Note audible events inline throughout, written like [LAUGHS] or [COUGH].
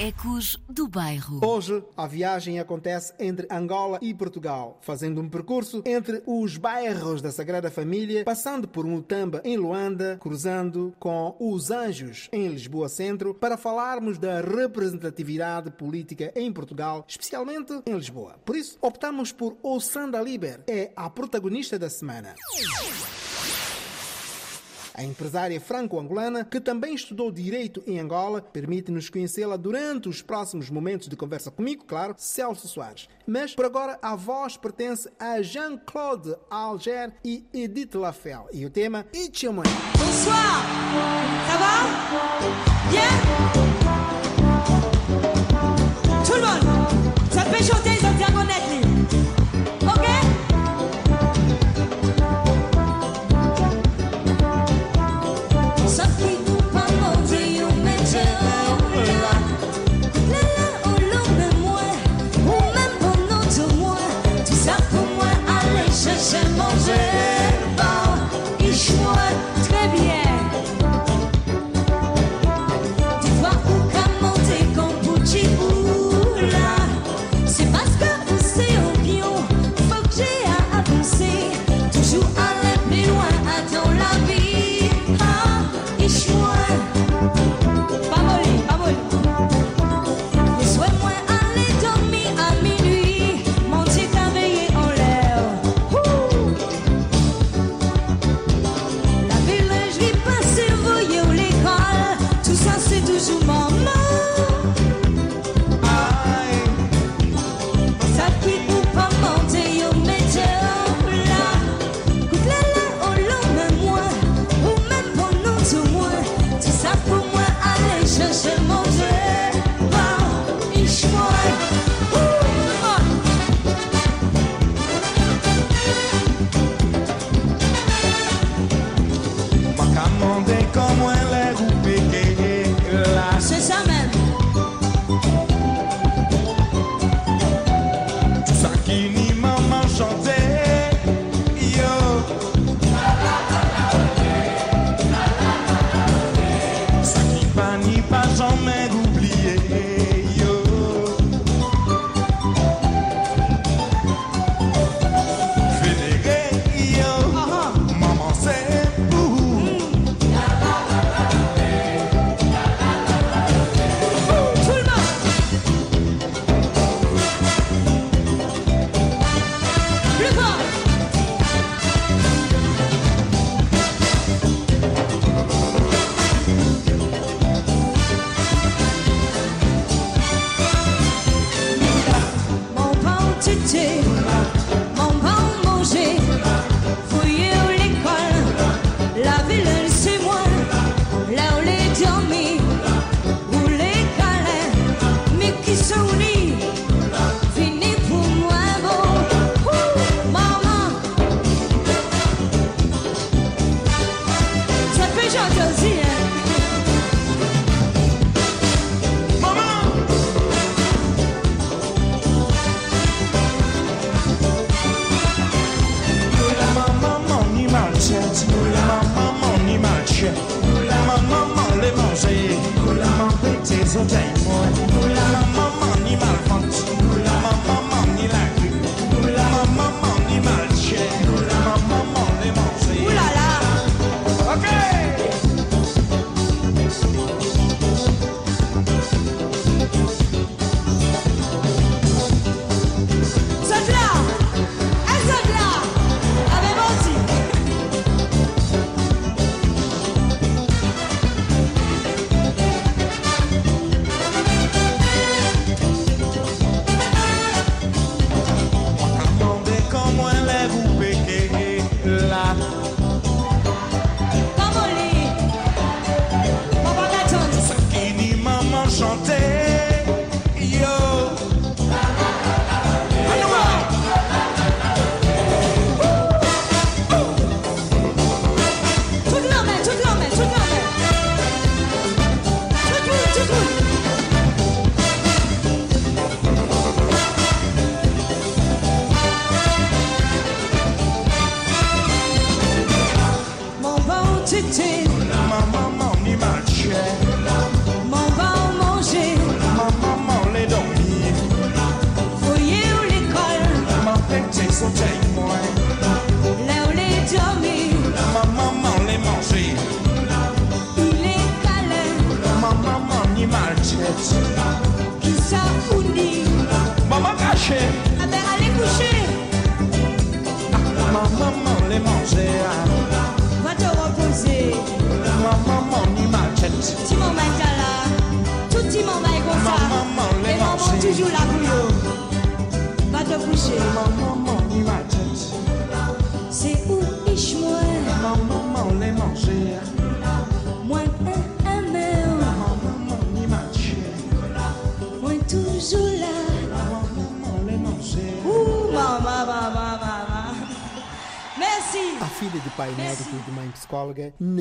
Ecos do Bairro. Hoje, a viagem acontece entre Angola e Portugal, fazendo um percurso entre os bairros da Sagrada Família, passando por Mutamba, em Luanda, cruzando com os Anjos, em Lisboa Centro, para falarmos da representatividade política em Portugal, especialmente em Lisboa. Por isso, optamos por Ossanda Liber, é a protagonista da semana. A empresária franco-angolana, que também estudou Direito em Angola, permite-nos conhecê-la durante os próximos momentos de conversa comigo, claro, Celso Soares. Mas, por agora, a voz pertence a Jean-Claude Alger e Edith Lafel. E o tema, Money. Bonsoir, ça va Bien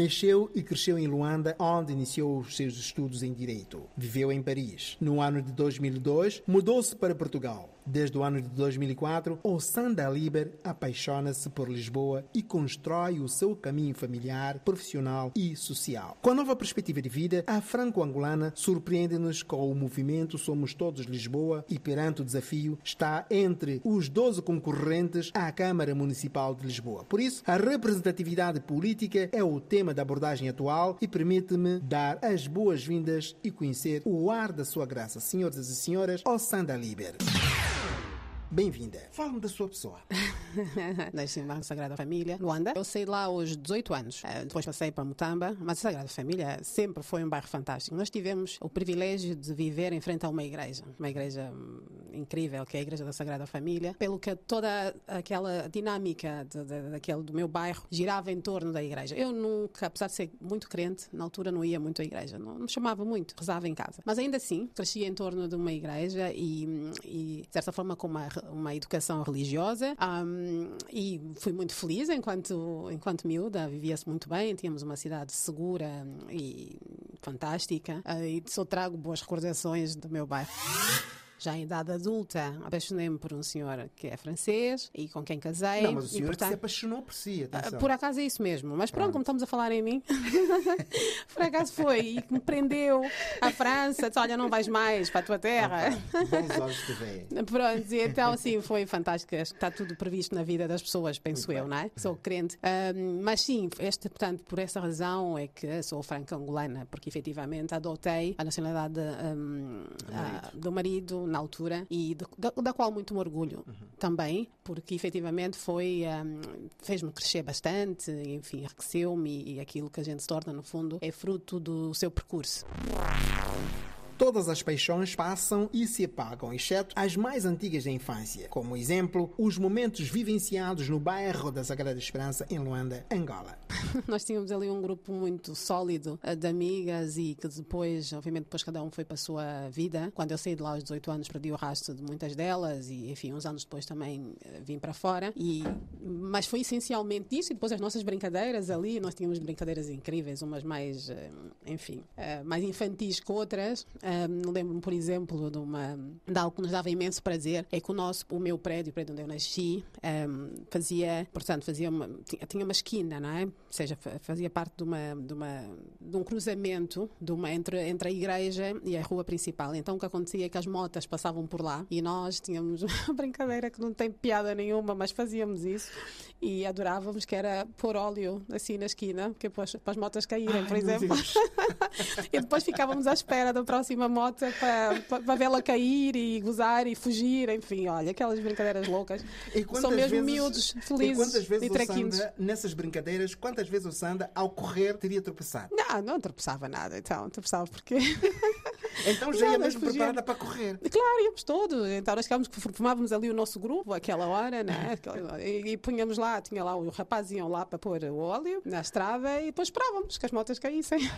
mexer e cresceu em Luanda, onde iniciou os seus estudos em Direito. Viveu em Paris. No ano de 2002, mudou-se para Portugal. Desde o ano de 2004, Ossanda Liber apaixona-se por Lisboa e constrói o seu caminho familiar, profissional e social. Com a nova perspectiva de vida, a franco-angolana surpreende-nos com o movimento Somos Todos Lisboa e, perante o desafio, está entre os 12 concorrentes à Câmara Municipal de Lisboa. Por isso, a representatividade política é o tema da abordagem atual e permite-me dar as boas-vindas e conhecer o ar da sua graça, senhoras e senhoras, Ossanda Liber. Bem-vinda. Fale-me da sua pessoa. [LAUGHS] Nasci na Sagrada Família, Luanda. Eu de lá aos 18 anos. Eh, Depois passei para Mutamba, mas a Sagrada Família sempre foi um bairro fantástico. Nós tivemos o privilégio de viver em frente a uma igreja, uma igreja hum, incrível, que é a Igreja da Sagrada Família, pelo que toda aquela dinâmica de, de, daquele, do meu bairro girava em torno da igreja. Eu nunca, apesar de ser muito crente, na altura não ia muito à igreja, não me chamava muito, rezava em casa. Mas ainda assim, crescia em torno de uma igreja e, hum, e de certa forma, com uma, uma educação religiosa. hum, e fui muito feliz enquanto, enquanto miúda, vivia-se muito bem, tínhamos uma cidade segura e fantástica. Ah, e só trago boas recordações do meu bairro. Já em idade adulta, apaixonei-me por um senhor que é francês e com quem casei. Não, mas o senhor que se portanto, apaixonou por si, ah, atenção. Por acaso é isso mesmo, mas pronto, como estamos a falar em mim, [LAUGHS] por acaso foi e que me prendeu à França, disse, olha, não vais mais para a tua terra. Bons olhos de véia. [LAUGHS] Pronto, e então sim, foi fantástico. Acho que está tudo previsto na vida das pessoas, penso eu, não é? Sou crente. Mas sim, este, portanto, por essa razão é que sou franco-angolana, porque efetivamente adotei a nacionalidade ahm, ah, do marido na altura e de- da, da qual muito me orgulho também, porque efetivamente foi, ahm, fez-me crescer bastante, enfim, enriqueceu-me e aquilo que a gente se torna, no fundo, é fruto do seu percurso. Todas as paixões passam e se apagam, exceto as mais antigas da infância. Como exemplo, os momentos vivenciados no bairro da Sagrada Esperança, em Luanda, Angola. [LAUGHS] Nós tínhamos ali um grupo muito sólido eh, de amigas e que depois, obviamente, depois cada um foi para a sua vida. Quando eu saí de lá aos 18 anos, perdi o rastro de muitas delas e, enfim, uns anos depois também eh, vim para fora. E, mas foi essencialmente isso e depois as nossas brincadeiras ali. Nós tínhamos brincadeiras incríveis, umas mais, eh, enfim, mais infantis que outras. Eh, Lembro-me, por exemplo, de, uma, de algo que nos dava imenso prazer, é que o nosso, o meu prédio, o prédio onde eu nasci, eh, fazia, portanto, fazia uma, tinha, uma esquina, não é? Ou seja, fa- fazia parte de, uma, de, uma, de um cruzamento de uma, entre, entre a igreja e a rua principal. Então o que acontecia é que as motas passavam por lá e nós tínhamos [LAUGHS] uma brincadeira que não tem piada nenhuma, mas fazíamos isso e adorávamos, que era pôr óleo assim na esquina, que é para as, motas caírem, por Ai, meu exemplo. [LAUGHS] E depois ficávamos à espera da próxima moto para, para, para vê-la cair e gozar e fugir, enfim, olha, aquelas brincadeiras loucas. E São mesmo vezes- miúdos, E felizes quantas vezes e o. Sanda, nessas brincadeiras, quantas vezes o Sanda, ao correr, teria tropeçado? Não, não tropeçava nada, então, tropeçava porque. [LAUGHS] Então já ia mesmo preparada para correr. Claro, íamos todos. Então nós ficávamos que formávamos ali o nosso grupo, aquela hora, né? Aquela- E, e punhamos lá, tinha lá, os rapazes iam lá para pôr o óleo na estrada e depois esperávamos que as motas caíssem. [LAUGHS]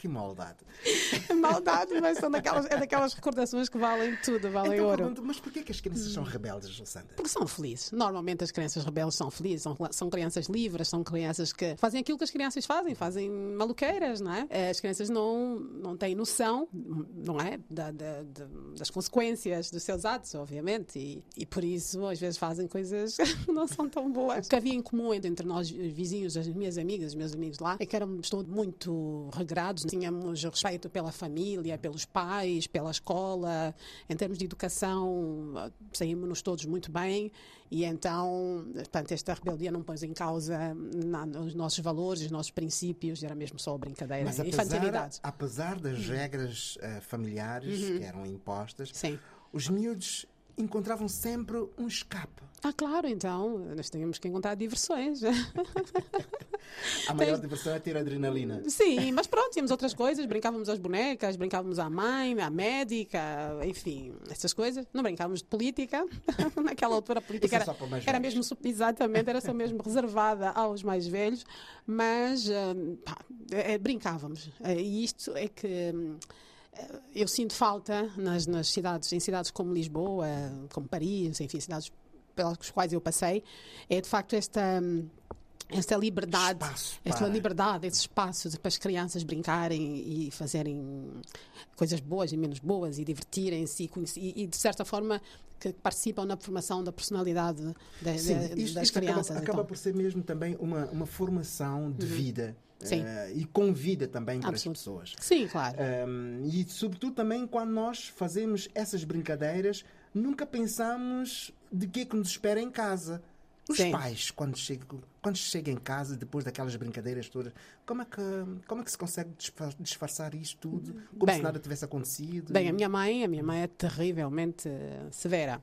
Que maldade. [LAUGHS] Maldade, mas são daquelas, é daquelas recordações que valem tudo, valem Então, ouro. mas porquê que as crianças são rebeldes, Sanda? Porque são felizes. Normalmente as crianças rebeldes são felizes, são, são crianças livres, são crianças que fazem aquilo que as crianças fazem, fazem maluqueiras, não é? Eh, As crianças não, não têm noção, não é? Da- da- da- das consequências dos seus atos, obviamente, e, e por isso às vezes fazem coisas [LAUGHS] que não são tão boas. [LAUGHS] O que havia em comum entre nós vizinhos, as minhas amigas, os meus amigos lá, é que éramos todos muito regrados tínhamos respeito pela família, pelos pais, pela escola, em termos de educação, saímos todos muito bem e então, portanto, esta rebeldia não pôs em causa os nossos valores, os nossos princípios, era mesmo só brincadeira, Mas infantilidade. apesar, apesar das regras eh, familiares que eram impostas, Uhum. Sim. os miúdos encontravam sempre um escape. Ah, claro, então, nós tínhamos que encontrar diversões. [LAUGHS] A maior diversão é ter adrenalina. Sim, mas pronto, tínhamos outras coisas, brincávamos às bonecas, brincávamos à mãe, à médica, enfim, essas coisas. Não brincávamos de política. [LAUGHS] Naquela altura a política é era, era mesmo, exatamente, era só mesmo reservada aos mais velhos, mas ah, pá, eh, brincávamos. Eh, E isto é que hum, eh, eu sinto falta nas, nas cidades, em cidades como Lisboa, como Paris, enfim, cidades pelas quais eu passei, é de facto esta hum, esta liberdade, Espaço esta para- liberdade, esse espaço de- para as crianças brincarem e fazerem coisas boas e menos boas e divertirem-se e, e, de certa forma que participam na formação da personalidade da- Sim, da- isto, das isto crianças. acaba então. Uhum. por ser mesmo também uma, uma formação de vida Sim. eh, e com vida também para as pessoas. Sim, claro. Um, e sobretudo também quando nós fazemos essas brincadeiras, nunca pensamos de que é que nos espera em casa. Os Sim. pais, quando chegam, quando chegam em casa, depois daquelas brincadeiras todas, como é que, como é que se consegue disfa- disfarçar isto tudo? Como Bem, se nada tivesse acontecido? Bem, a minha mãe, a minha mãe é terrivelmente eh, severa.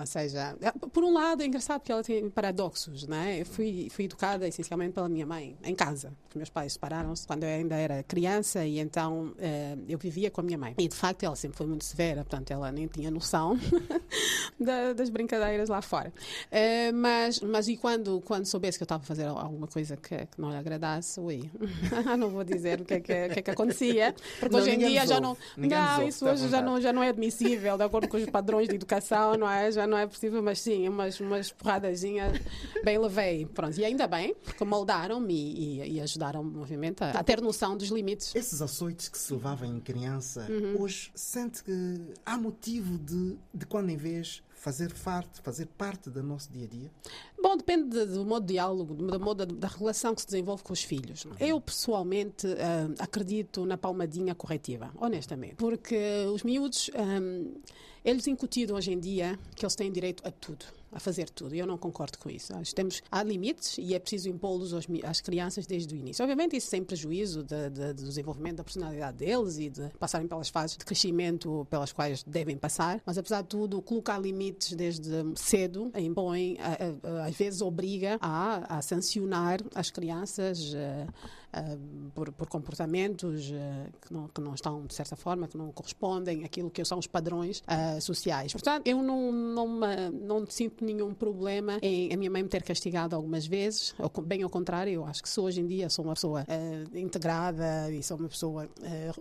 Ou seja, eh, por um lado é engraçado porque ela tem paradoxos, né? Eu fui, fui educada essencialmente pela minha mãe, em casa. Os meus pais separaram-se quando eu ainda era criança e então eh, eu vivia com a minha mãe. E de facto ela sempre foi muito severa, portanto ela nem tinha noção [LAUGHS] da- das brincadeiras lá fora. Eh, mas, mas e quando, quando soubesse que eu estava a fazer alguma coisa que, que não lhe agradasse, ui, [LAUGHS] não vou dizer o que é que, que, é que acontecia, porque Não, hoje em dia já não. Não, isso hoje já não, já não é admissível, de acordo com os padrões de educação, não é? Já não é possível, mas sim, umas, umas porradazinhas bem levei. Pronto, e ainda bem, porque moldaram-me e, e, ajudaram-me, obviamente, a, a ter noção dos limites. Esses açoites que se levavam em criança, Uhum. hoje sente que há motivo de, de quando em vez fazer parte, fazer parte do nosso dia a dia? Bom, depende de- do modo de diálogo, do do modo da, relação que se desenvolve com os filhos. Eu, pessoalmente, ah, acredito na palmadinha corretiva, honestamente. Porque os miúdos, ah, eles incutiram hoje em dia que eles têm direito a tudo. A fazer tudo. E eu não concordo com isso. Nós temos, há limites e é preciso impô-los às crianças desde o início. Obviamente, isso sem prejuízo de- de- do desenvolvimento da personalidade deles e de passarem pelas fases de crescimento pelas quais devem passar. Mas, apesar de tudo, colocar limites desde cedo impõe, a- a- a- às vezes obriga a, a sancionar as crianças eh, por, por comportamentos eh, que, não, que não estão, de certa forma, que não correspondem àquilo que são os padrões eh, sociais. Portanto, eu não, não, me- não sinto nenhum problema em a minha mãe me ter castigado algumas vezes, ou bem ao contrário, eu acho que se hoje em dia sou uma pessoa integrada e sou uma pessoa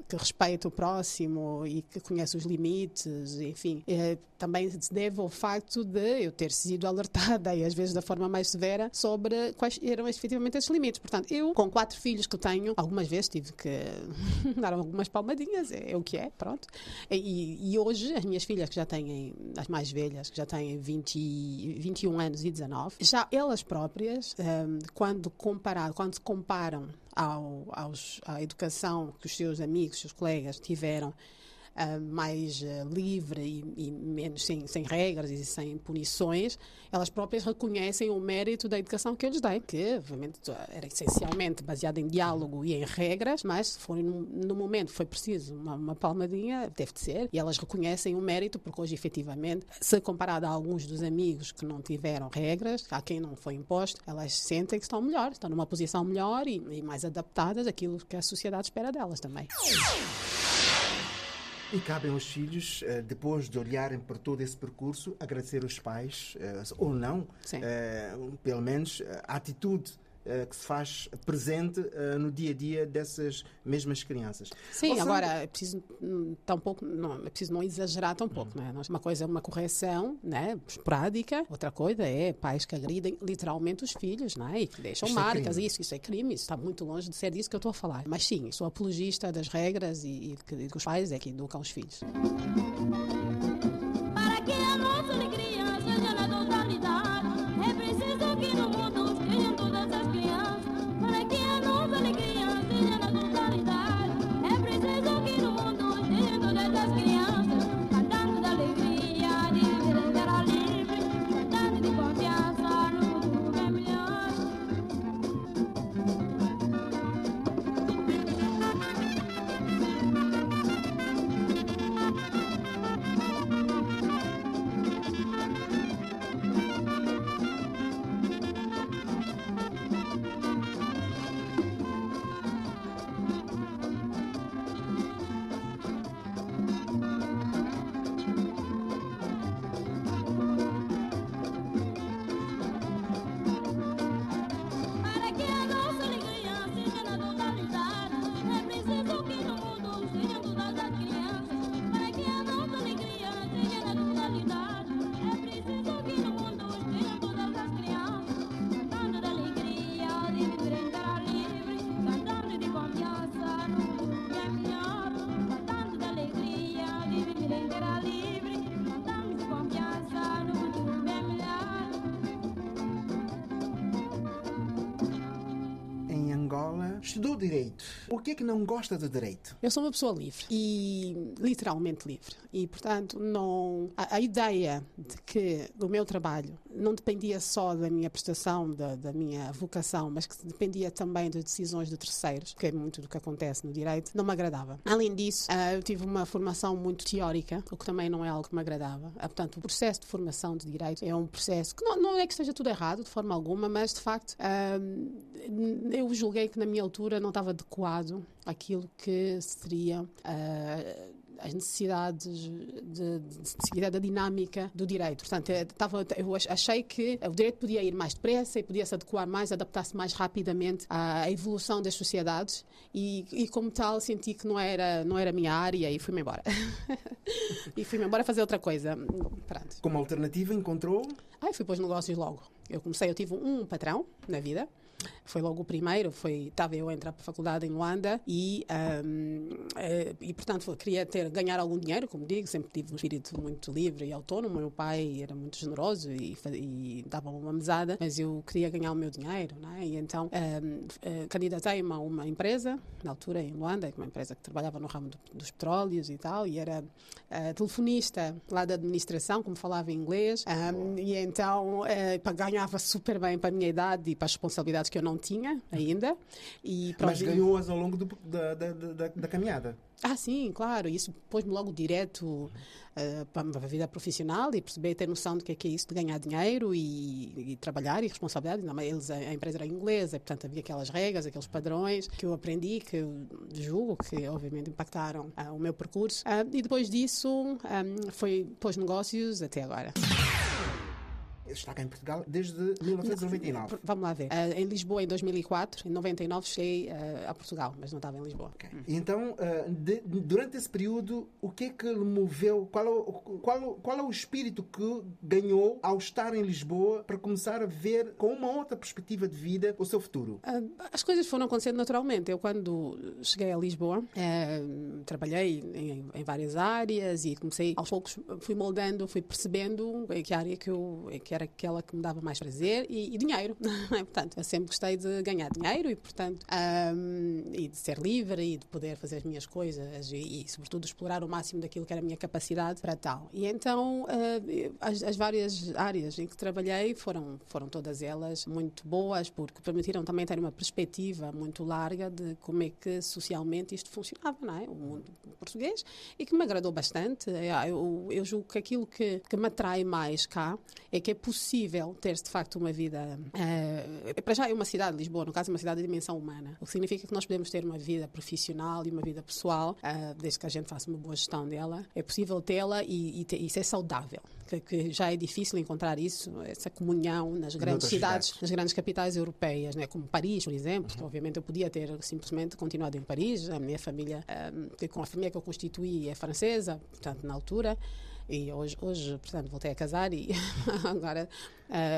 que respeita o próximo e que conhece os limites, enfim, eh, também se deve ao facto de eu ter sido alertada [LAUGHS] e às vezes da forma mais severa sobre quais eram efetivamente esses limites. Portanto, eu, com quatro filhos que tenho, algumas vezes tive que [LAUGHS] dar algumas palmadinhas, é, é o que é, pronto. E, e hoje, as minhas filhas que já têm, as mais velhas, que já têm 20, e- 21 anos e 19, já elas próprias, hum, quando, comparado, quando se comparam ao, aos, à educação que os seus amigos, seus colegas tiveram, ah, mais ah, livre e, e menos sem, sem regras e sem punições, elas próprias reconhecem o mérito da educação que eu lhes dei, que obviamente era essencialmente baseada em diálogo e em regras, mas se no momento foi preciso uma, uma palmadinha, deve de ser, e elas reconhecem o mérito, porque hoje efetivamente, se comparado a alguns dos amigos que não tiveram regras, a quem não foi imposto, elas sentem que estão melhor, estão numa posição melhor e, e mais adaptadas àquilo que a sociedade espera delas também. E cabem aos filhos, eh, depois de olharem por todo esse percurso, agradecer os pais, eh, ou não, Sim. eh, pelo menos a atitude que se faz presente eh, no dia a dia dessas mesmas crianças. Sim, seja, agora é preciso hum, tão pouco, não, é preciso não exagerar tão pouco, né? Nós- Uma coisa é uma correção, né, esporádica. Outra coisa é pais que agridem literalmente os filhos, né, e que deixam é marcas. crime. isso, isso é crime. Isso está muito longe de ser disso que eu estou a falar. Mas sim, sou apologista das regras e, e que, que os pais é que educam os filhos. Estudou Direito. O que é que não gosta do Direito? Eu sou uma pessoa livre e literalmente livre. E, portanto, não a, a ideia de que o meu trabalho não dependia só da minha prestação, da, da minha vocação, mas que dependia também de decisões de terceiros, que é muito do que acontece no direito, não me agradava. Além disso, ah, eu tive uma formação muito teórica, o que também não é algo que me agradava. Ah, Portanto, o processo de formação de direito é um processo que não, não é que esteja tudo errado, de forma alguma, mas de facto ah, eu julguei que na minha altura não estava adequado àquilo que seria. ah, as necessidades de, de, da dinâmica do direito. Portanto, eh, estava, eu ach- achei que o direito podia ir mais depressa e podia se adequar mais, adaptar-se mais rapidamente à evolução das sociedades e, e como tal, senti que não era, não era a minha área e fui-me embora. [LAUGHS] e fui-me embora fazer outra coisa. Pronto. Como alternativa, encontrou Aí fui para os negócios logo. Eu comecei, eu tive um patrão na vida. Foi logo o primeiro, foi, estava eu a entrar para a faculdade em Luanda e, ahm, eh, e portanto, queria ter, ganhar algum dinheiro, como digo, sempre tive um espírito muito livre e autónomo. Meu pai era muito generoso e, e dava uma mesada, mas eu queria ganhar o meu dinheiro, não é? E então ahm, eh, candidatei-me a uma empresa, na altura em Luanda, uma empresa que trabalhava no ramo do- dos petróleos e tal, e era eh, telefonista lá da administração, como falava inglês, ahm, e então pá, ganhava super bem para a minha idade e para as responsabilidades que eu não tinha ainda. E mas ganhou-as ao longo do- da, da, da, da caminhada. Ah, sim, claro. Isso pôs-me logo direto eh, para a vida profissional e perceber, ter noção do que é, que é isso de ganhar dinheiro e, e trabalhar e responsabilidade. Não, eles, a, a empresa era inglesa, portanto havia aquelas regras, aqueles padrões que eu aprendi, que eu julgo que obviamente impactaram ah, o meu percurso. Ah, e depois disso ah, foi pôs negócios até agora. Está cá em Portugal desde 1999. Vamos lá ver. Ah, em Lisboa em 2004, em 99 cheguei ah, a Portugal, mas não estava em Lisboa. E Então, ah, de- durante esse período, o que é que lhe moveu? Qual é, o, qual, qual é o espírito que ganhou ao estar em Lisboa para começar a ver com uma outra perspectiva de vida o seu futuro? As coisas foram acontecendo naturalmente. Eu, quando cheguei a Lisboa, trabalhei em, em várias áreas e comecei, aos poucos, fui moldando, fui percebendo em que área que, eu, em que era aquela que me dava mais prazer e, e dinheiro. [LAUGHS] portanto, eu sempre gostei de ganhar dinheiro e, portanto, ah, e de ser livre e de poder fazer as minhas coisas e, e, sobretudo, explorar o máximo daquilo que era a minha capacidade para tal. E então, ah, as, as várias áreas em que trabalhei foram, foram todas elas muito boas, porque permitiram também ter uma perspectiva muito larga de como é que socialmente isto funcionava, não é? O mundo português, e que me agradou bastante. É, Eu, eu julgo que aquilo que, que me atrai mais cá é que é ter de facto uma vida. eh, para já é uma cidade, Lisboa, no caso, é uma cidade de dimensão humana, o que significa que nós podemos ter uma vida profissional e uma vida pessoal, eh, desde que a gente faça uma boa gestão dela. É possível tê-la e, e, isso é saudável, que, que já é difícil encontrar isso, essa comunhão nas grandes cidades, cidades. nas grandes capitais europeias, né, como Paris, por exemplo. que Obviamente eu podia ter simplesmente continuado em Paris, a minha família, que com a família que eu constituí é francesa, portanto, na altura. E hoje, hoje, portanto, voltei a casar e [LAUGHS] agora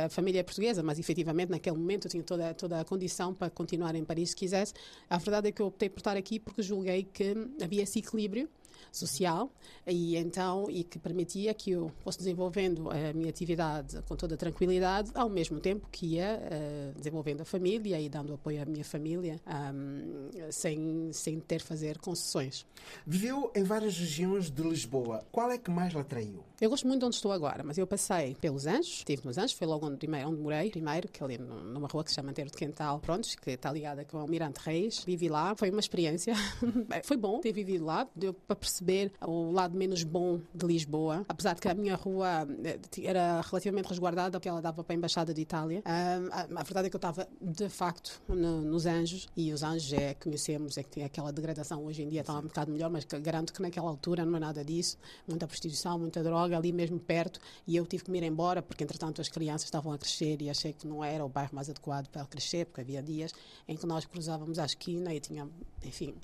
a família é portuguesa, mas efetivamente naquele momento eu tinha toda, toda a condição para continuar em Paris se quisesse. A verdade é que eu optei por estar aqui porque julguei que havia esse equilíbrio social e então e que permitia que eu fosse desenvolvendo a minha atividade com toda a tranquilidade ao mesmo tempo que ia eh, desenvolvendo a família e dando apoio à minha família ahm, sem sem ter fazer concessões Viveu em várias regiões de Lisboa. Qual é que mais lhe atraiu? eu gosto muito de onde estou agora, mas eu passei pelos Anjos, estive nos Anjos, foi logo onde, primeiro, onde morei, primeiro, que é ali numa rua que se chama Anteiro de Quental, prontos, que está ligada com o Almirante Reis. Vivi lá, foi uma experiência, [LAUGHS] foi bom ter vivido lá, deu para perceber o lado menos bom de Lisboa, apesar de que a minha rua eh, era relativamente resguardada, porque ela dava para a Embaixada de Itália. Ah, a, a verdade é que eu estava, de facto, no- nos Anjos, e os Anjos é, conhecemos, é que tem aquela degradação hoje em dia, está um bocado melhor, mas garanto que naquela altura não é nada disso, muita prostituição, muita droga, ali mesmo perto, e eu tive que me ir embora, porque entretanto as crianças estavam a crescer e achei que não era o bairro mais adequado para crescer, porque havia dias em que nós cruzávamos à esquina e tinha, enfim,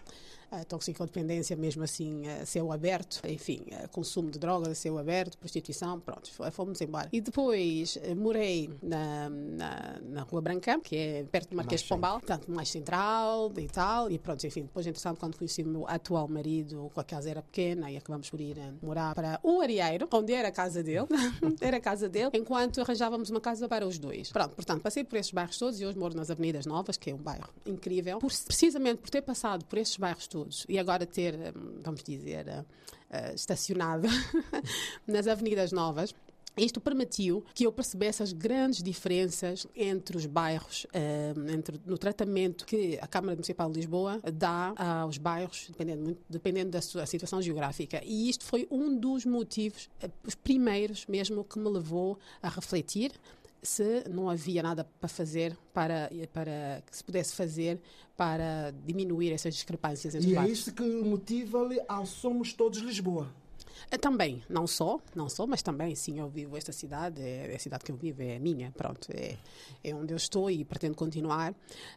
a toxicodependência mesmo assim a céu aberto, enfim, consumo de drogas a céu aberto, prostituição, pronto, fomos embora. E depois eh, morei na, na, na Rua Branca, que é perto do Marquês de Pombal, portanto mais central e tal, e pronto, enfim, depois entretanto quando conheci o meu atual marido, a casa era pequena e acabamos por ir eh, morar para o Arieiro, onde era a casa dele, [LAUGHS] era a casa dele, enquanto arranjávamos uma casa para os dois. Pronto, portanto, passei por esses bairros todos e hoje moro nas Avenidas Novas, que é um bairro incrível, por- precisamente por ter passado por estes bairros todos e agora ter, hum, vamos dizer, eh, eh, estacionado [LAUGHS] nas Avenidas Novas. Isto permitiu que eu percebesse as grandes diferenças entre os bairros, eh, entre, no tratamento que a Câmara Municipal de Lisboa dá aos bairros, dependendo, dependendo da sua situação geográfica. E isto foi um dos motivos, eh, os primeiros mesmo, que me levou a refletir se não havia nada para fazer, para, para que se pudesse fazer para diminuir essas discrepâncias entre E é isso que motiva-lhe ao Somos Todos Lisboa. Eh, Também, não só, não só, mas também, sim, eu vivo esta cidade, é, é a cidade que eu vivo, é minha, pronto, é, é onde eu estou e pretendo continuar.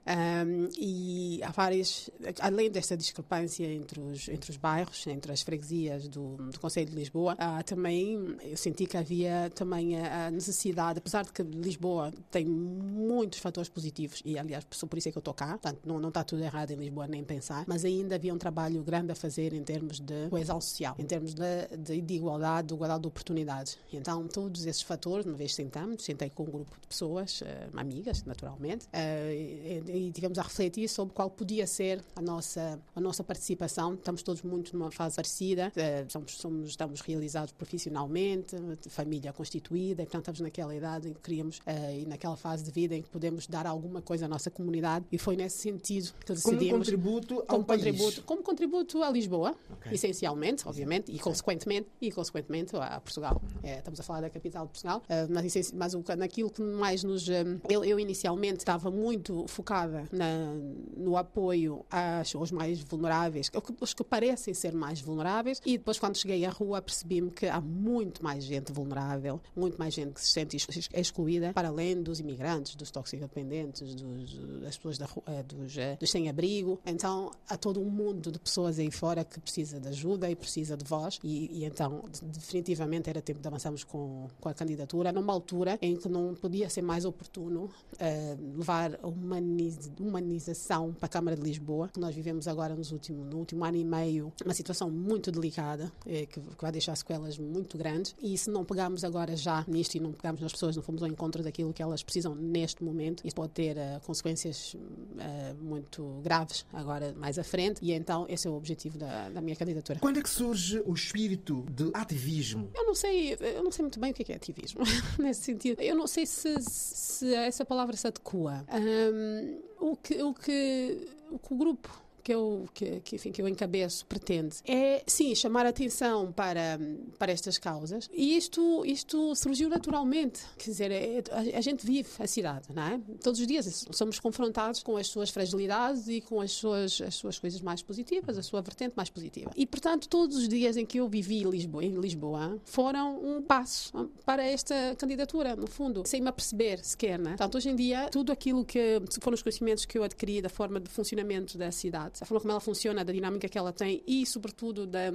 Ahm, e há várias, além desta discrepância entre os, entre os bairros, entre as freguesias do, do Conselho de Lisboa, há também, eu senti que havia também a, necessidade, apesar de que Lisboa tem muitos fatores positivos, e aliás, por isso é que eu estou cá, portanto, não, não está tudo errado em Lisboa, nem pensar, mas ainda havia um trabalho grande a fazer em termos de coesão social, em termos de, de, de igualdade, de igualdade de oportunidades. Então, todos esses fatores, uma vez sentamos, sentei com um grupo de pessoas, eh, amigas, naturalmente, eh, e, e tivemos a refletir sobre qual podia ser a nossa, a nossa participação. Estamos todos muito numa fase parecida, eh, somos, somos, estamos realizados profissionalmente, família constituída, e, portanto, estamos naquela idade em que queríamos, e naquela fase de vida em que podemos dar alguma coisa à nossa comunidade, e foi nesse sentido que Como decidimos contributo ao como país. contributo, como contributo a Lisboa, Ok. essencialmente, obviamente, e consequentemente, e consequentemente a Portugal. É, estamos a falar da capital de Portugal, eh, mas, essenci- mas o, naquilo que mais nos. eh, eu, eu inicialmente estava muito focada na- no apoio às, aos mais vulneráveis, os que parecem ser mais vulneráveis, e depois, quando cheguei à rua, percebi-me que há muito mais gente vulnerável, muito mais gente que se sente ex- excluída, para além dos imigrantes, dos toxicodependentes, dos, das pessoas da eh, dos, eh, dos sem-abrigo. Então, há todo um mundo de pessoas aí fora que precisa de ajuda e precisa de voz, e, e então, de- definitivamente, era tempo de avançarmos com, com a candidatura, numa altura em que não podia ser mais oportuno eh, levar a humaniz- humanização para a Câmara de Lisboa. Nós vivemos agora, nos último, no último ano e meio, uma situação muito delicada, eh, que, que vai deixar sequelas muito grandes, e se não pegarmos agora já nisto e não pegarmos nas pessoas, não fomos ao encontro daquilo que elas precisam neste momento, isso pode ter eh, consequências eh, muito graves agora mais à frente, e então esse é o objetivo da, da minha candidatura. Quando é que surge o espírito de ativismo? Eu não sei, eu não sei muito bem o que é, é ativismo [LAUGHS] nesse sentido. Eu não sei se, se essa palavra se adequa. Ahm, o, que, o, que, o que o grupo que eu, que, que, enfim, que eu encabeço pretende é, sim, chamar atenção para, para estas causas. E isto, isto surgiu naturalmente. Quer dizer, é- a, a gente vive a cidade, não é? Todos os dias somos confrontados com as suas fragilidades e com as suas, as suas coisas mais positivas, a sua vertente mais positiva. E, portanto, todos os dias em que eu vivi Lisboa, em Lisboa foram um passo para esta candidatura, no fundo, sem me aperceber sequer, né? Portanto, hoje em dia, tudo aquilo que foram os conhecimentos que eu adquiri da forma de funcionamento da cidade, a forma como ela funciona, da dinâmica que ela tem e, sobretudo, da,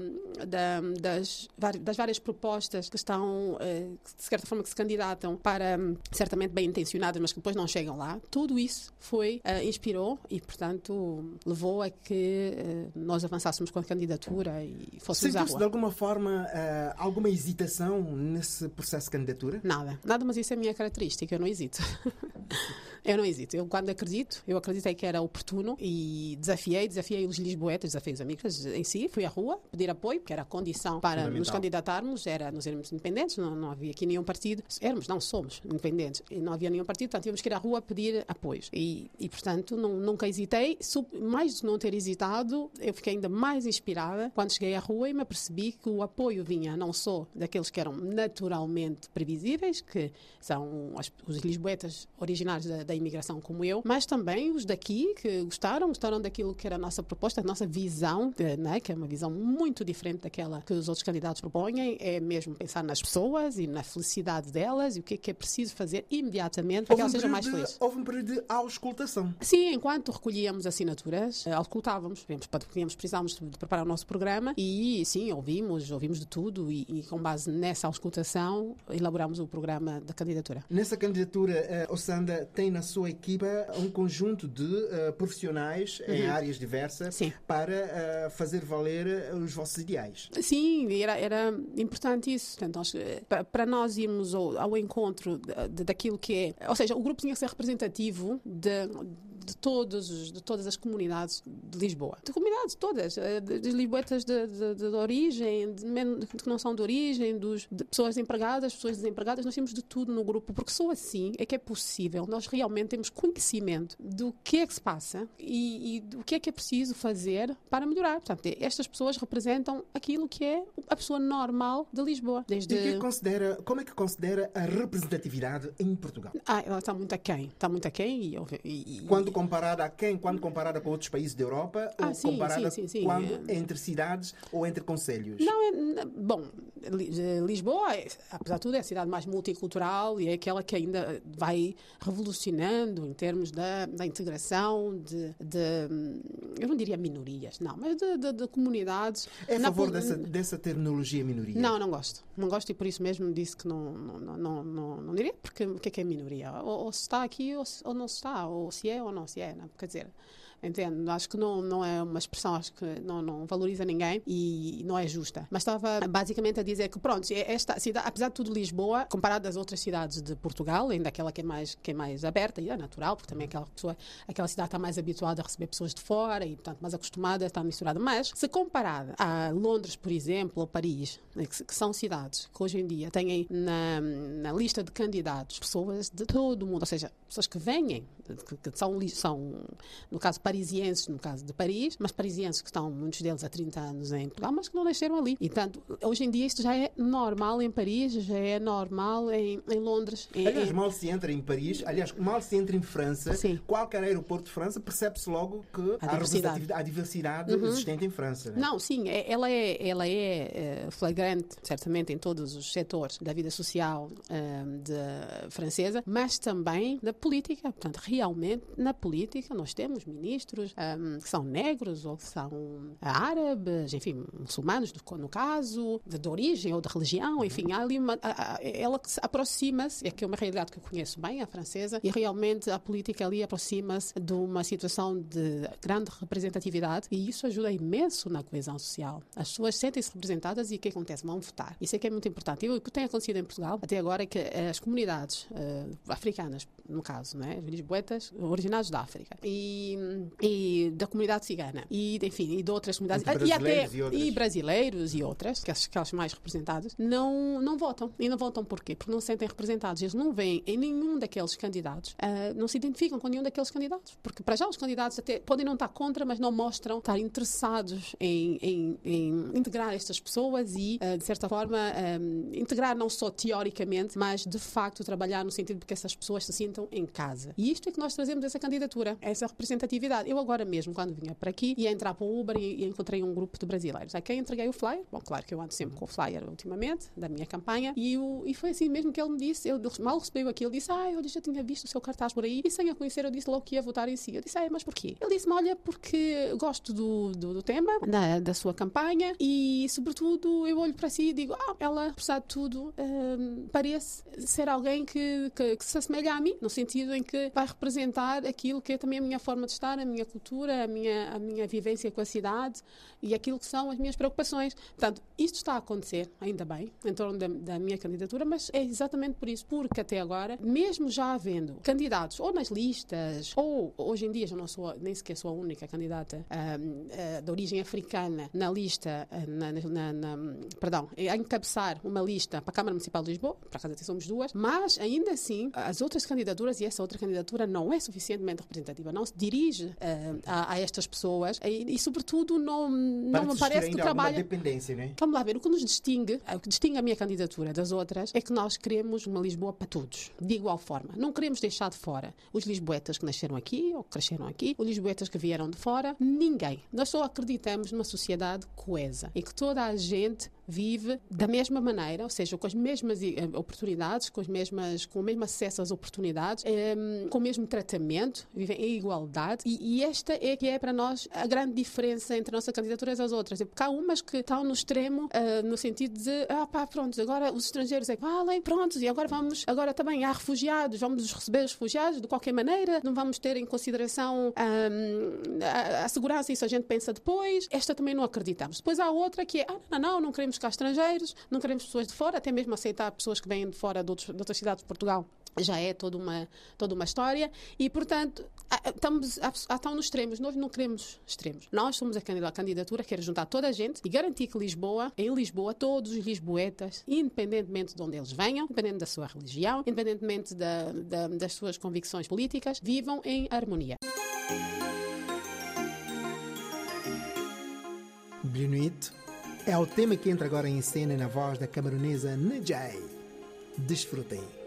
da- das, das várias propostas que estão, eh, de certa forma, que se candidatam para, certamente bem intencionadas, mas que depois não chegam lá, tudo isso foi, eh, inspirou e, portanto, levou a que eh, nós avançássemos com a candidatura e fôssemos à Sentiu-se rua. de alguma forma alguma hesitação nesse processo de candidatura? Nada, nada, mas isso é a minha característica, eu não hesito. [LAUGHS] eu não hesito. Eu, quando acredito, eu acreditei que era oportuno e desafiei, desafiei os lisboetas, desafiei os amigos em si, fui à rua pedir apoio, que era a condição para nos candidatarmos, era nós éramos independentes, não, não havia aqui nenhum partido, éramos, não somos independentes, e não havia nenhum partido, portanto tínhamos que ir à rua pedir apoios. E, e portanto, não, nunca hesitei, Sub- mais que não ter hesitado, eu fiquei ainda mais inspirada quando cheguei à rua e me apercebi que o apoio vinha não só daqueles que eram naturalmente previsíveis, que são as- os lisboetas originários da, da imigração como eu, mas também os daqui que gostaram, gostaram daquilo que era a nossa proposta, a nossa visão, eh, né, que é uma visão muito diferente daquela que os outros candidatos propõem, é mesmo pensar nas pessoas e na felicidade delas e o que é que é preciso fazer imediatamente para que elas sejam mais de- felizes. houve um período de auscultação. Sim, enquanto recolhíamos assinaturas, eh, auscultávamos, podíamos, precisávamos de preparar o nosso programa e sim, ouvimos, ouvimos de tudo e, e com base nessa auscultação elaboramos o programa da candidatura. Nessa candidatura, eh, o Sanda tem na sua equipa um conjunto de eh, profissionais em áreas diversas Uhum. Sim. para eh, fazer valer eh, os vossos ideais. Sim, era, era importante isso. Portanto, nós, eh, pa- para nós irmos ao, ao encontro de- de- daquilo que é. Ou seja, o grupo tinha que ser representativo de, de, todos, os- de todas as comunidades de Lisboa. De comunidades todas. eh, Das lisboetas de, de- de origem, de, que não são de origem, dos, de pessoas empregadas, pessoas desempregadas. Nós temos de tudo no grupo, porque só assim é que é possível. Nós realmente temos conhecimento do que é que se passa e, e do que é que é preciso fazer para melhorar. Portanto, estas pessoas representam aquilo que é a pessoa normal de Lisboa. E o que é Desde. que considera, como é que considera a representatividade em Portugal? Ah, ela está muito aquém. Está muito aquém e, e, e- Quando comparada a quem? Quando comparada com outros países da Europa? Ah, ou sim, comparada sim, sim, quando entre cidades ou entre conselhos? Não, é, bom, eh, Lisboa, é, apesar de tudo, é a cidade mais multicultural e é aquela que ainda vai revolucionando em termos da, da integração de, de, hum, eu não diria minorias, não, mas de, de- de comunidades. É a Na favor pol- dessa, dessa terminologia minoria? Não, não gosto. Não gosto e por isso mesmo disse que não, não, não, não, não, diria, porque o que é que é minoria? Ou, ou se está aqui ou, ou não se está, ou se é ou não se é. Não? Quer dizer, entendo, acho que não, não é uma expressão, acho que não, não valoriza ninguém e não é justa. Mas estava basicamente a dizer que, pronto, esta cidade, apesar de tudo, Lisboa, comparado às outras cidades de Portugal, ainda aquela que é mais, que é mais aberta, e é natural, porque também aquela, pessoa, aquela cidade está mais habituada a receber pessoas de fora e, portanto, mais acostumada a estar misturada. Mas, se comparada a Londres, por exemplo, ou Paris, né, que são cidades que hoje em dia têm na, na lista de candidatos pessoas de todo o mundo, ou seja, pessoas que vêm, que, que são, são, no caso, parisienses, no caso de Paris, mas parisienses que estão, muitos deles, há 30 anos em Portugal, mas que não nasceram ali. E, portanto, hoje em dia isto já é normal em Paris, já é normal em, em Londres. em- Aliás, em- mal se entra em Paris, aliás, mal se entra em França, Sim. qualquer aeroporto de França percebe-se logo que há diversidade. há diversidade existente em França. né? Não, sim, é- ela é, ela é eh, flagrante, certamente, em todos os setores da vida social eh, de- francesa, mas também da política. Portanto, realmente, na política, nós temos ministros eh, que são negros ou que são árabes, enfim, muçulmanos, no, no caso, de, de origem ou de religião, enfim, há ali uma, a- a- ela que se aproxima-se, é que é uma realidade que eu conheço bem, a francesa, e realmente a política ali aproxima-se de uma situação de grande representatividade e isso ajuda imenso na coesão social. As pessoas sentem-se representadas e o que acontece? Vão votar. Isso é que é muito importante. E o que tem acontecido em Portugal até agora é que as comunidades eh, africanas, no caso, né, lisboetas, originados da África e, e da comunidade cigana e, enfim, e de outras comunidades Entre e até brasileiros e outras. e brasileiros e outras, que as, que mais representadas, não, não votam. E não votam porquê? Porque não se sentem representados. Eles não veem em nenhum daqueles candidatos, ah, não se identificam com nenhum daqueles candidatos. Porque, para já, os candidatos até podem não estar contra, mas não mostram estar interessados em, em, em integrar estas pessoas e, ah, de certa forma, ah, integrar não só teoricamente, mas de facto trabalhar no sentido de que essas pessoas se sintam em casa. E isto é que nós trazemos essa candidatura, essa representatividade. Eu agora mesmo, quando vinha para aqui, ia entrar para o Uber e, e encontrei um grupo de brasileiros. A quem entreguei o flyer, bom, claro que eu ando sempre com o flyer ultimamente, da minha campanha, e, o, e foi assim mesmo que ele me disse, eu mal recebi aquilo, disse, ah, eu já tinha visto o seu cartaz por aí, e sem a conhecer eu disse logo que ia votar em si. Eu disse, ah, mas porquê? Ele disse-me, olha, porque gosto do, do, do tema, da, da sua campanha, e sobretudo eu olho para si e digo, ah, ela, apesar de tudo, hum, parece ser alguém que, que, que se assemelha a mim, no sentido em que vai representar aquilo que é também a minha forma de estar, a minha cultura, a minha, a minha vivência com a cidade e aquilo que são as minhas preocupações. Portanto, isto está a acontecer, ainda bem, em torno da, da minha candidatura, mas é exatamente por isso, porque até agora, mesmo já havendo candidatos ou nas listas, ou hoje em dia já não sou, nem sequer sou a única candidata ahm, ah, de origem africana na lista, ah, na, na- na- perdão, a encabeçar uma lista para a Câmara Municipal de Lisboa, para acaso até somos duas, mas ainda assim, as outras candidaturas e essa outra candidatura não é suficientemente representativa, não se dirige eh, a, a estas pessoas e, e, sobretudo, não, não me parece que trabalha. dependência, né? Vamos lá ver, o que nos distingue, o que distingue a minha candidatura das outras é que nós queremos uma Lisboa para todos, de igual forma. Não queremos deixar de fora os lisboetas que nasceram aqui ou que cresceram aqui, os lisboetas que vieram de fora, ninguém. Nós só acreditamos numa sociedade coesa e que toda a gente vive da mesma maneira, ou seja, com as mesmas eh, oportunidades, com, as mesmas, com o mesmo acesso às oportunidades, eh, com o mesmo tratamento, vivem em igualdade. E, e, esta é que é para nós a grande diferença entre a nossa candidatura e as outras. Porque há umas que estão no extremo, eh, no sentido de, ah pá, pronto, agora os estrangeiros é que valem, pronto, e agora vamos, agora também há refugiados, vamos receber os refugiados de qualquer maneira, não vamos ter em consideração um, a, a, segurança, isso a gente pensa depois. Esta também não acreditamos. Depois há outra que é, ah, não, não, não queremos cá estrangeiros, não queremos pessoas de fora, até mesmo aceitar pessoas que vêm de fora de, outros, de outras cidades de Portugal já é toda uma, toda uma história e, portanto, estamos, estão nos extremos. Nós não queremos extremos. Nós somos a candidatura que quer juntar toda a gente e garantir que Lisboa, em Lisboa, todos os lisboetas, independentemente de onde eles venham, independente da sua religião, independentemente da, da, das suas convicções políticas, vivam em harmonia. Bienvenue é o tema que entra agora em cena na voz da camaronesa Nejay. Desfrutem.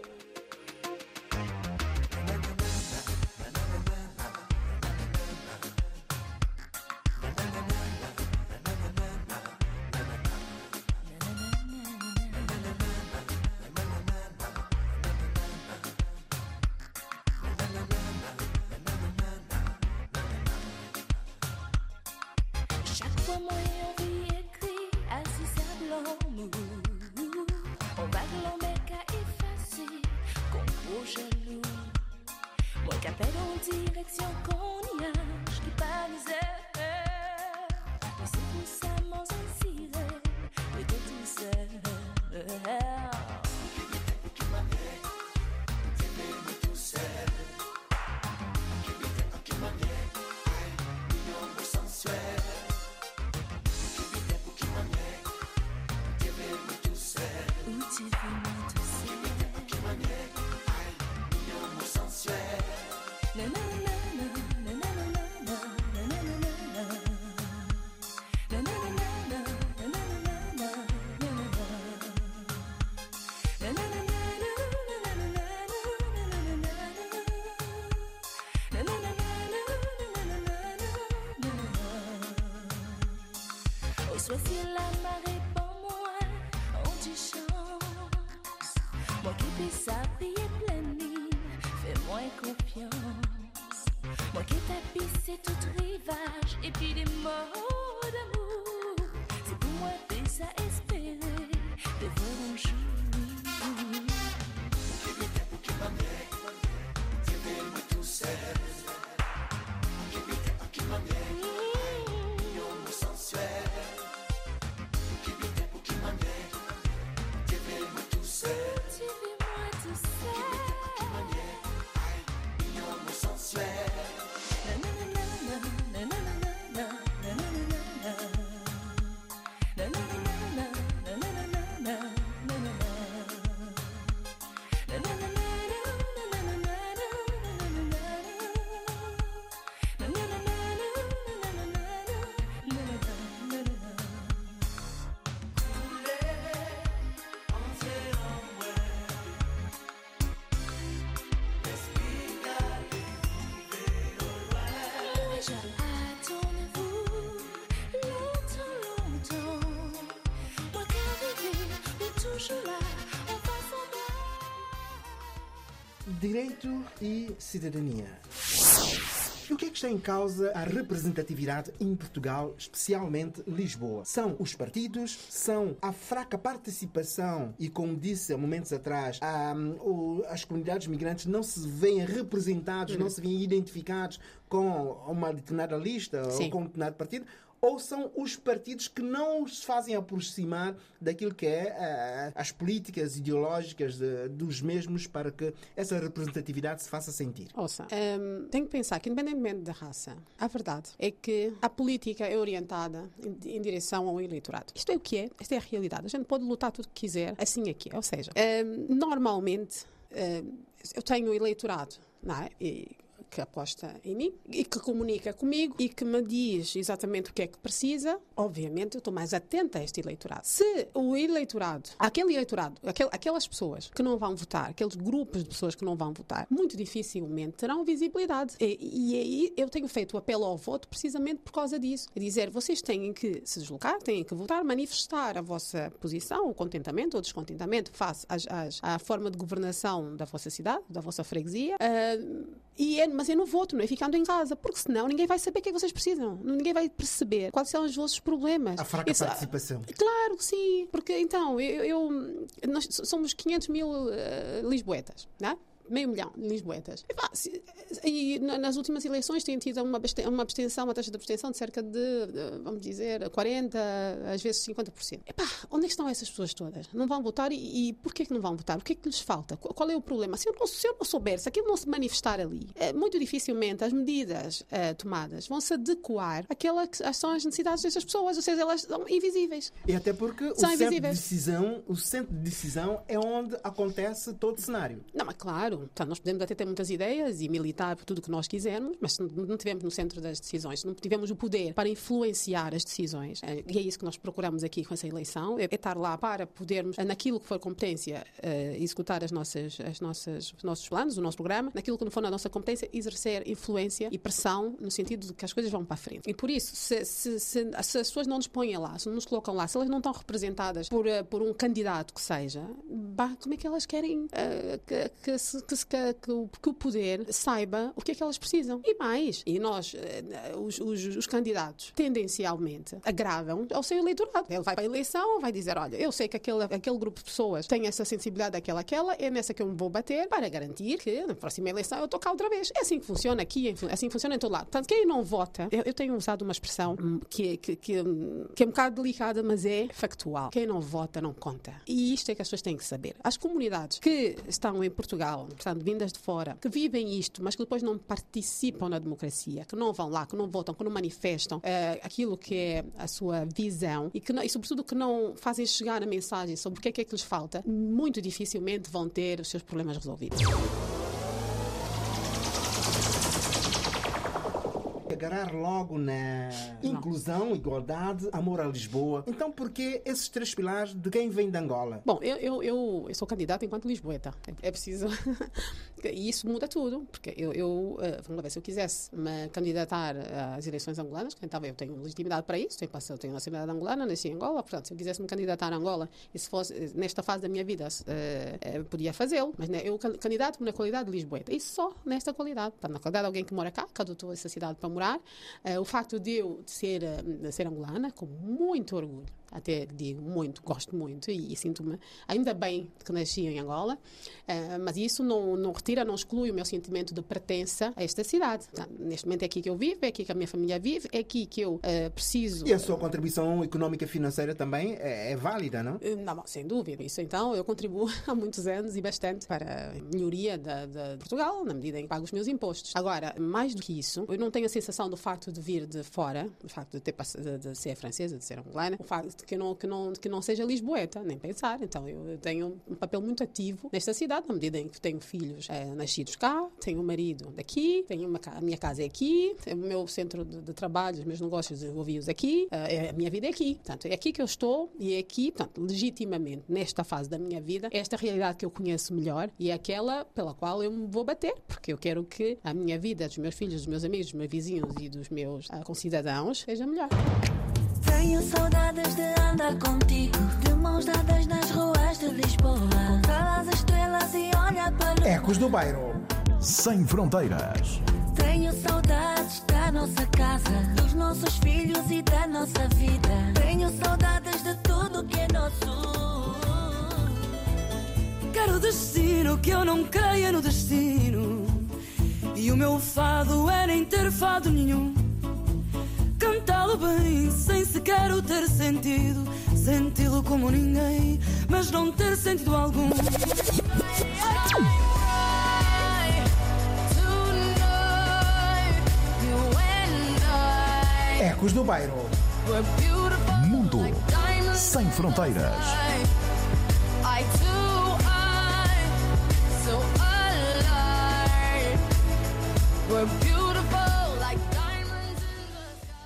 Moi qui prier pleine ligne, fais-moi confiance. Moi qui tapisse tout rivage et puis des mots d'amour. C'est pour moi déjà Direito e cidadania. E o que é que está em causa a representatividade em Portugal, especialmente Lisboa? São os partidos, são a fraca participação e, como disse há momentos atrás, a, o, as comunidades migrantes não se veem representados, não se veem identificados com uma determinada lista Sim. ou com um determinado partido, ou são os partidos que não se fazem aproximar daquilo que é eh, as políticas ideológicas de- dos mesmos para que essa representatividade se faça sentir? Ouça, hum, tenho que pensar que, independentemente da raça, a verdade é que a política é orientada em, em direção ao eleitorado. Isto é o que é, esta é a realidade. A gente pode lutar tudo o que quiser, assim é que é. Ou seja, hum, normalmente eh, eu tenho um eleitorado, não é? E, que aposta em mim e que comunica comigo e que me diz exatamente o que é que precisa, obviamente eu estou mais atenta a este eleitorado. Se o eleitorado, aquele eleitorado, aquel, aquelas pessoas que não vão votar, aqueles grupos de pessoas que não vão votar, muito dificilmente terão visibilidade. E, aí eu tenho feito o apelo ao voto precisamente por causa disso. É dizer, vocês têm que se deslocar, têm que votar, manifestar a vossa posição, o contentamento ou descontentamento face à forma de governação da vossa cidade, da vossa freguesia. ah, e é, mas é no voto, não é ficando em casa, porque senão ninguém vai saber o que é que vocês precisam, ninguém vai perceber quais são os vossos problemas. A fraca Isso- participação. Claro que sim, porque então, eu, eu- nós somos 500 mil eh, lisboetas, não é? Meio milhão de lisboetas. E, pá, se- e na- nas últimas eleições têm tido uma, uma abstenção, uma taxa de abstenção de cerca de, de, vamos dizer, 40%, às vezes 50%. Epá, onde é que estão essas pessoas todas? Não vão votar e, e porquê que não vão votar? O que é que lhes falta? Qual, é o problema? Se eu, não, se eu não souber, se aquilo não se manifestar ali, é, muito dificilmente as medidas eh, tomadas vão se adequar àquela que são as necessidades destas pessoas, ou seja, elas são invisíveis. E até porque o São centro, de decisão, o centro de decisão é onde acontece todo o cenário. Não, mas claro, então, nós podemos até ter muitas ideias e militar por tudo o que nós quisermos, mas se não estivermos no centro das decisões, se não tivermos o poder para influenciar as decisões, eh, e é isso que nós procuramos aqui com essa eleição, é é estar lá para podermos, eh, naquilo que for competência, eh, executar as nossas, as nossas, os nossos planos, o nosso programa, naquilo que não for na nossa competência, exercer influência e pressão no sentido de que as coisas vão para a frente. E por isso, se, se, se- se as pessoas não nos põem lá, se não nos colocam lá, se elas não estão representadas por, por um candidato que seja, bah, como é que elas querem eh, que, que, se- que, que- que o- poder saiba o que é que elas precisam? E mais, e nós, eh, os, os, os candidatos, tendencialmente, agradam ao seu eleitorado. Ele vai para a eleição, vai dizer: olha, eu sei que aquele, aquele grupo de pessoas tem essa sensibilidade, aquela, aquela, é nessa que eu me vou bater para garantir que na próxima eleição eu estou cá outra vez. É assim que funciona aqui, é assim que funciona em todo lado. Portanto, quem não vota, eu, eu tenho usado uma expressão hum, que, que, que, hum, que é um bocado delicada, mas é factual. Quem não vota não conta. E isto é que as pessoas têm que saber. As comunidades que estão em Portugal, portanto, vindas de fora, que vivem isto, mas que depois não participam na democracia, que não vão lá, que não votam, que não manifestam eh, aquilo que é a sua visão e, que não- e, sobretudo, que não fazem chegar a mensagem sobre o que é que, é que lhes falta, muito dificilmente vão ter os seus problemas resolvidos. Agarrar logo na inclusão, igualdade, amor a Lisboa. Então, por que esses três pilares de quem vem de Angola? Bom, eu, eu, eu, eu sou candidata enquanto Lisboeta. É, preciso. [LAUGHS] e isso muda tudo. Porque eu, eu eh, vamos ver, se eu quisesse me candidatar às eleições angolanas, então eu tenho legitimidade para isso, tenho, passo- tenho nacionalidade angolana, nasci em Angola, portanto, se eu quisesse me candidatar a Angola e se fosse eh, nesta fase da minha vida, eh, eh, podia fazê-lo. Mas né, eu can- candidato-me na qualidade de Lisboeta. E só nesta qualidade. Portanto, na qualidade de alguém que mora cá, que adotou essa cidade para morar. Eh, o facto de eu ser, eh, ser angolana, com muito orgulho até digo muito, gosto muito e, e sinto-me ainda bem que nasci em Angola, eh, mas isso não, não retira, não exclui o meu sentimento de pertença a esta cidade. Portanto, neste momento é aqui que eu vivo, é aqui que a minha família vive, é aqui que eu eh, preciso. E a sua contribuição económica e financeira também é, é válida, não? Eh, Não, sem dúvida. Isso então eu contribuo [LAUGHS] há muitos anos e bastante para a melhoria da- de Portugal, na medida em que pago os meus impostos. Agora, mais do que isso, eu não tenho a sensação do facto de vir de fora, do facto de, ter, de, de ser francesa, de ser angolana, o facto de que não, que não, que não seja lisboeta, nem pensar. Então eu tenho um papel muito ativo nesta cidade, na medida em que tenho filhos eh, nascidos cá, tenho um marido daqui, tenho uma, a minha casa é aqui, o meu centro de, de trabalho, os meus negócios desenvolvi-os aqui, eh, é- a minha vida é aqui. Portanto, é aqui que eu estou e é aqui, portanto, legitimamente, nesta fase da minha vida, é esta realidade que eu conheço melhor e é aquela pela qual eu me vou bater, porque eu quero que a minha vida, dos meus filhos, dos meus amigos, dos meus vizinhos e dos meus ah, concidadãos seja melhor. Tenho saudades de andar contigo, de mãos dadas nas ruas de Lisboa. Contar as estrelas e olhar para o Ecos do Bairro. Sem fronteiras. Tenho saudades da nossa casa, dos nossos filhos e da nossa vida. Tenho saudades de tudo que é nosso. Quero destino que eu não creia no destino. E o meu fado é nem ter fado nenhum. Cantá-lo bem, sem sequer o ter sentido. Senti-lo como ninguém, mas não ter sentido algum. Ecos do Bairro. Mundo sem fronteiras. We're beautiful.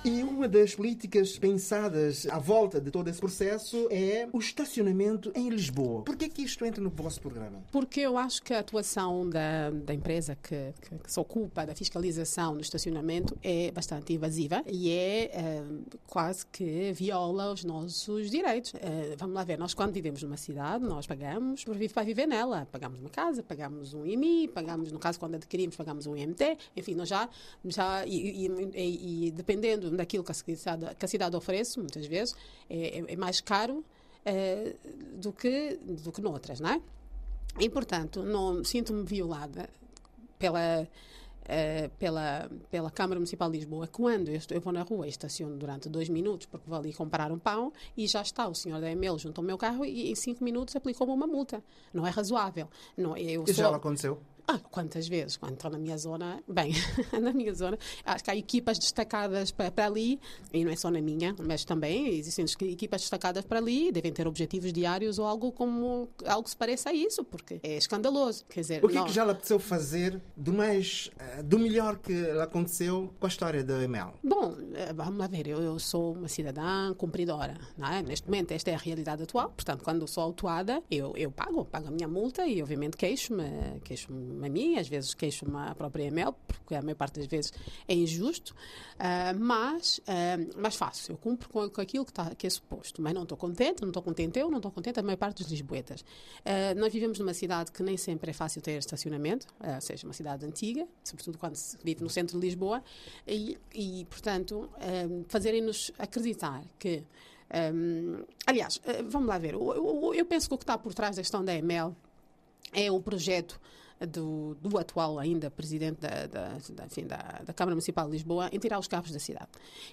E uma das políticas pensadas à volta de todo esse processo é o estacionamento em Lisboa. Por que é que isto entra no vosso programa? Porque eu acho que a atuação da, da empresa que, que- que se ocupa da fiscalização do estacionamento é bastante invasiva e é eh, quase que viola os nossos direitos. Eh, vamos lá ver, nós quando vivemos numa cidade, nós pagamos por vi- para viver nela. Pagamos uma casa, pagamos um IMI, pagamos, no caso, quando adquirimos, pagamos um IMT. Enfim, nós já, já e, e- e- e dependendo daquilo que a cidade, que a cidade oferece, muitas vezes, é, é- é mais caro eh, do, que, do que noutras, não é? E, portanto, não sinto-me violada pela, eh, pela, pela Câmara Municipal de Lisboa quando eu, estou- eu vou na rua e estaciono durante dois minutos porque vou ali comprar um pão e já está o senhor da EML junto ao meu carro e em cinco minutos aplicou-me uma multa. Não é razoável. Não, eu E já sou- aconteceu? Ah, quantas vezes? Quando estou na minha zona, bem, [LAUGHS] na minha zona, acho que há equipas destacadas para, para ali, e não é só na minha, mas também existem equipas destacadas para ali, devem ter objetivos diários ou algo como algo que se pareça a isso, porque é escandaloso. Quer dizer, O que é não- que já lhe apeteceu fazer do mais, eh, do melhor que lhe aconteceu com a história da ML? Bom, eh, vamos lá ver, eu, eu sou uma cidadã cumpridora, não é? Neste momento esta é a realidade atual, portanto, quando sou autuada, eu, eu pago, pago a minha multa e obviamente queixo-me, queixo-me a mim, às vezes queixo-me à própria EML, porque a maior parte das vezes é injusto, ah, mas, ah, mas faço, eu cumpro com, com aquilo que, está, que é suposto, mas não estou contente, não estou contente eu, não estou contente a maior parte dos lisboetas. Ah, nós vivemos numa cidade que nem sempre é fácil ter estacionamento, ou seja, uma cidade antiga, sobretudo quando se vive no centro de Lisboa, e, e portanto, fazerem-nos acreditar que. ah, aliás, vamos lá ver, eu, eu- eu penso que o que está por trás da questão da EML é um projeto do, do atual ainda presidente da, da, da, enfim, da, da Câmara Municipal de Lisboa em tirar os carros da cidade.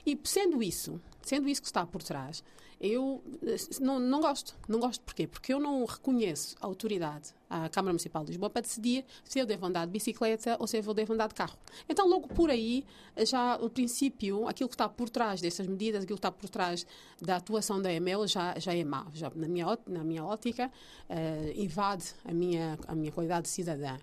E sendo isso, sendo isso que está por trás, eu eh, não, não gosto. Não gosto porquê? Porque eu não reconheço a autoridade à Câmara Municipal de Lisboa para decidir se eu devo andar de bicicleta ou se eu devo andar de carro. Então, logo por aí, já o princípio, aquilo que está por trás dessas medidas, aquilo que está por trás da atuação da EML já, já é mau. Já, na, minha, na minha ótica, eh, invade a minha, a minha qualidade de cidadã.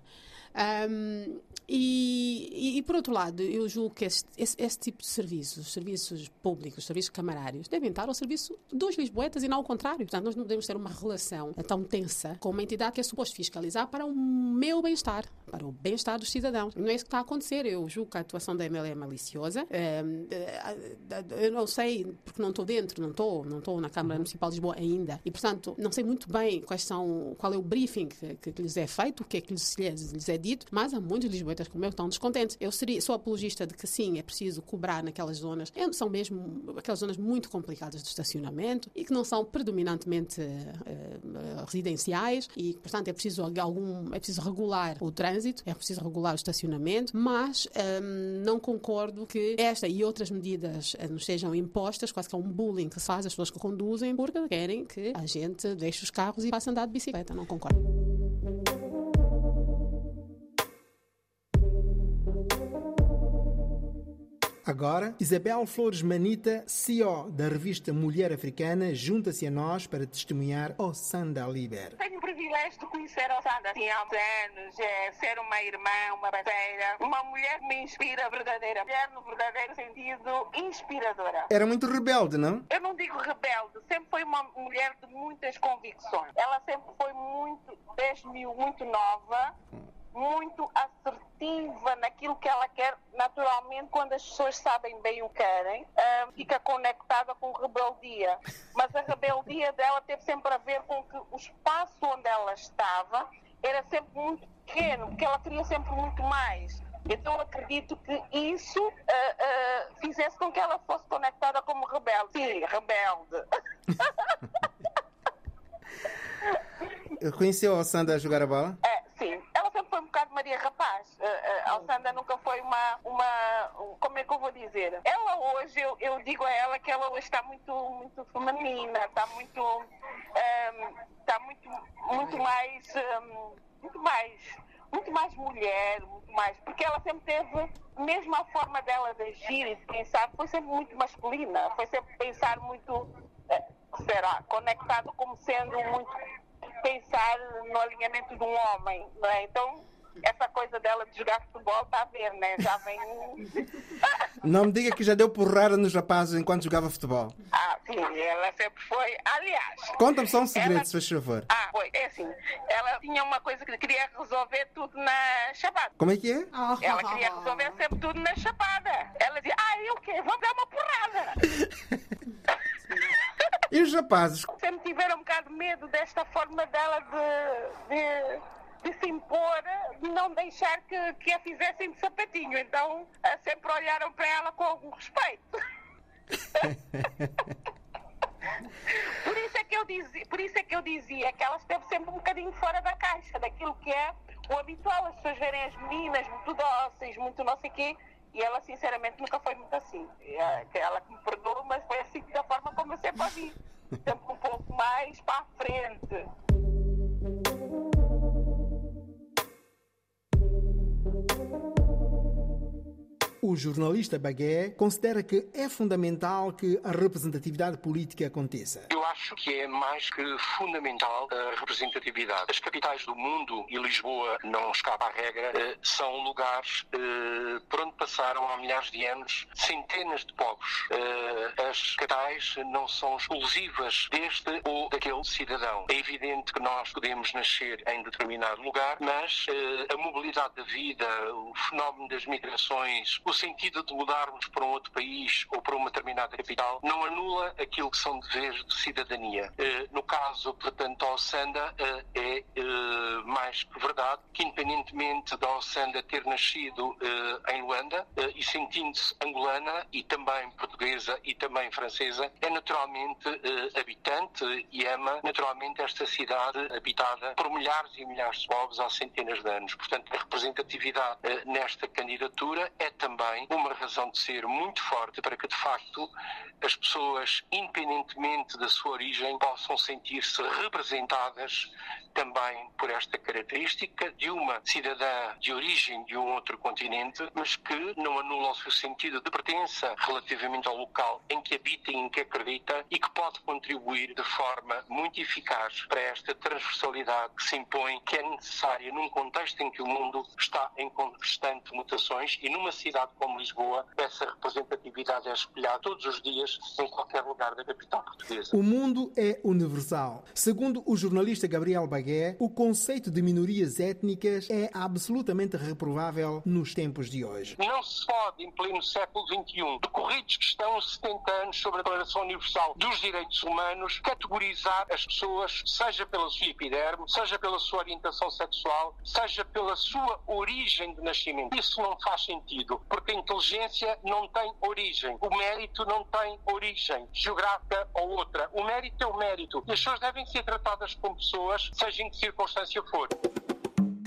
E, e- e, por outro lado, eu julgo que este, esse, esse tipo de serviços, serviços públicos, serviços camarários, devem estar ao serviço dos lisboetas e não ao contrário. Portanto, nós não podemos ter uma relação tão tensa com uma entidade que é suposto fiscalizar para o meu bem-estar, para o bem-estar dos cidadãos. Não é isso que está a acontecer. Eu julgo que a atuação da ML é maliciosa. Ahm, eh, eu não sei, porque não estou dentro, não estou, não estou na Câmara Municipal de Lisboa ainda. E, portanto, não sei muito bem quais são, qual é o briefing que, que lhes é feito, o que é que lhes, lhes, é dito, mas há muitos lisboetas como eu que estão descontentes. Eu seria, sou apologista de que sim, é preciso cobrar naquelas zonas, eh, são mesmo aquelas zonas muito complicadas de estacionamento e que não são predominantemente eh, eh, residenciais e, portanto, é preciso algum, é preciso regular o trânsito, é preciso regular o estacionamento, mas ehm, não concordo que esta e outras medidas eh, nos sejam impostas, quase que é um bullying que se faz às pessoas que conduzem porque querem que a gente deixe os carros e passe a andar de bicicleta. Não concordo. Agora, Isabel Flores Manita, CEO da revista Mulher Africana, junta-se a nós para testemunhar o Sanda Liber. Tenho o privilégio de conhecer a Sandra assim, há uns anos, é, ser uma irmã, uma parceira, uma mulher que me inspira verdadeira, mulher no verdadeiro sentido, inspiradora. Era muito rebelde, não? Eu não digo rebelde, sempre foi uma mulher de muitas convicções. Ela sempre foi muito, desde mil, muito nova, muito assertiva naquilo que ela quer. Naturalmente, quando as pessoas sabem bem o que querem, ah, fica conectada com rebeldia. Mas a rebeldia dela teve sempre a ver com que o espaço onde ela estava era sempre muito pequeno, porque ela queria sempre muito mais. Então acredito que isso ah, ah, fizesse com que ela fosse conectada como rebelde. Sim, rebelde. [LAUGHS] Conheceu a Sanda a jogar a bola? É, sempre foi um bocado Maria Rapaz. A Alessandra nunca foi uma, uma. um- Como é que eu vou dizer? Ela hoje, eu, eu digo a ela que ela hoje está muito, muito feminina, está muito. um, está muito, muito mais. um, muito mais. Muito mais mulher, muito mais. Porque ela sempre teve, mesmo a forma dela de agir e de pensar, foi sempre muito masculina. Foi sempre pensar muito. eh, será? Conectado como sendo muito pensar no alinhamento de um homem, não é? Então, essa coisa dela de jogar futebol, está a ver, né? Já vem. [LAUGHS] Não me diga que já deu porrada nos rapazes enquanto jogava futebol. ah, sim, ela sempre foi. Aliás. Conta-me só um segredo, ela- se faz favor. Ah, foi. É assim, ela tinha uma coisa que queria resolver tudo na chapada. Como é que é? Ela queria resolver sempre tudo na chapada. Ela dizia, ah, eu o quê? Vamos dar uma porrada. [LAUGHS] E os rapazes? sempre tiveram um bocado de medo desta forma dela de, de, de se impor, de não deixar que, que a fizessem de sapatinho. Então sempre olharam para ela com algum respeito. [LAUGHS] por, isso é que eu dizia, por isso é que eu dizia que ela esteve sempre um bocadinho fora da caixa, daquilo que é o habitual. As pessoas verem as meninas muito dóceis, muito não sei o quê. E ela, sinceramente, nunca foi muito assim. Que Ela me perdoa, mas foi assim da forma como eu sempre a vi. Sempre um pouco mais para a frente. O jornalista Bagué considera que é fundamental que a representatividade política aconteça. Eu acho que é mais que fundamental a representatividade. As capitais do mundo, e Lisboa não escapa à regra, eh, são lugares eh, por onde passaram há milhares de anos centenas de povos. Eh, As capitais não são exclusivas deste ou daquele cidadão. É evidente que nós podemos nascer em determinado lugar, mas a mobilidade da vida, o fenómeno das migrações, o sentido de mudarmos para um outro país ou para uma determinada capital, não anula aquilo que são deveres de cidadania. Eh, No caso, portanto, da Ossanda, eh, é eh, mais que verdade que, independentemente da Ossanda ter nascido em Luanda e sentindo-se angolana e também portuguesa e também francesa, é naturalmente habitante e ama naturalmente esta cidade habitada por milhares e milhares de povos há centenas de anos. Portanto, a representatividade nesta candidatura é também uma razão de ser muito forte para que, de facto, as pessoas, independentemente da sua origem, possam sentir-se representadas também por esta característica de uma cidadã de origem de um outro continente, mas que não anula o seu sentido de pertença relativamente ao local em que habita e em que acredita e que pode contribuir de forma muito eficaz para esta transversalidade que se impõe, que é necessária num contexto em que o mundo está em constantes mutações e numa cidade como Lisboa, essa representatividade é espelhada todos os dias em qualquer lugar da capital portuguesa. O mundo é universal. Segundo o jornalista Gabriel Bagué, o conceito de minorias étnicas é absolutamente reprovável nos tempos de hoje. Não se pode, em pleno século XXI, decorridos que estão 70 anos sobre a Declaração Universal dos Direitos Humanos, categorizar as pessoas, seja pela sua epiderme, seja pela sua orientação sexual, seja pela sua origem de nascimento. Isso não faz sentido, porque a inteligência não tem origem, o mérito não tem origem geográfica ou outra. O mérito é o mérito. E as pessoas devem ser tratadas como pessoas, seja em que circunstância for.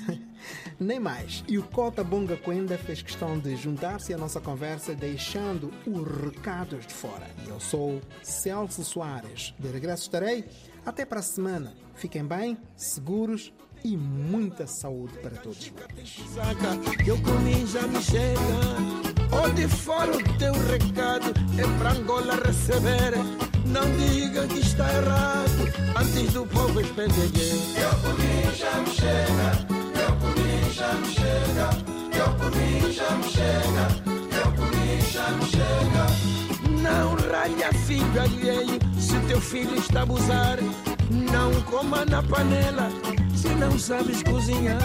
[LAUGHS] Nem mais. E o Cota Bonga Quenda fez questão de juntar-se à nossa conversa, deixando os recados de fora. Eu sou Celso Soares. De regresso estarei. Até para a semana. Fiquem bem, seguros e muita saúde para todos eu comi já me chega. Onde for o teu recado é pra Angola receber. Não diga que está errado antes do povo expender. Eu comi já me chega. Eu comi já me chega. Eu comi já me chega. Eu comi já me chega. Não ralha filho alheio se teu filho está a abusar. Não coma na panela se não sabes cozinhar.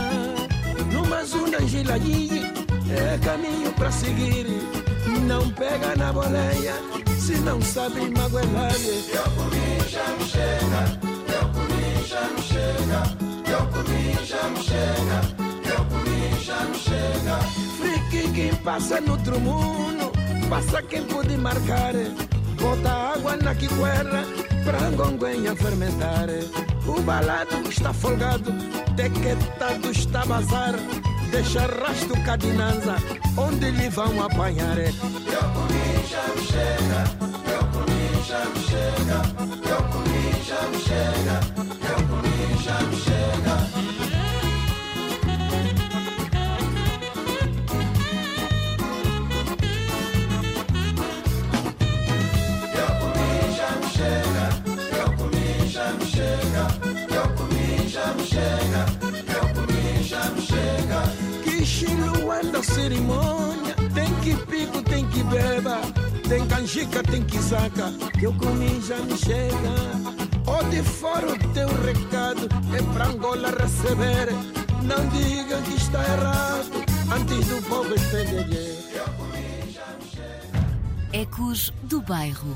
Numa zona giladinha é caminho para seguir. Não pega na boleia se não sabe magoelar. Eu comi já me chega. Eu comi já me chega. Eu comi já me chega. Eu comi já me chega. Frique quem passa no outro mundo, passa quem pode marcar. Bota água na quiquera pra gonguenha fermentar. O balado está folgado, tequetado está bazar. Deixa rastro cadinanza, onde lhe vão apanhar. Eu comi já chega, eu comi já chega, cerimônia. Tem que pico, tem que beba. Tem canjica, tem que saca. Que eu comi já me chega. Onde fora o teu recado é pra Angola receber. Não diga que está errado antes do povo entender. Ecos do bairro.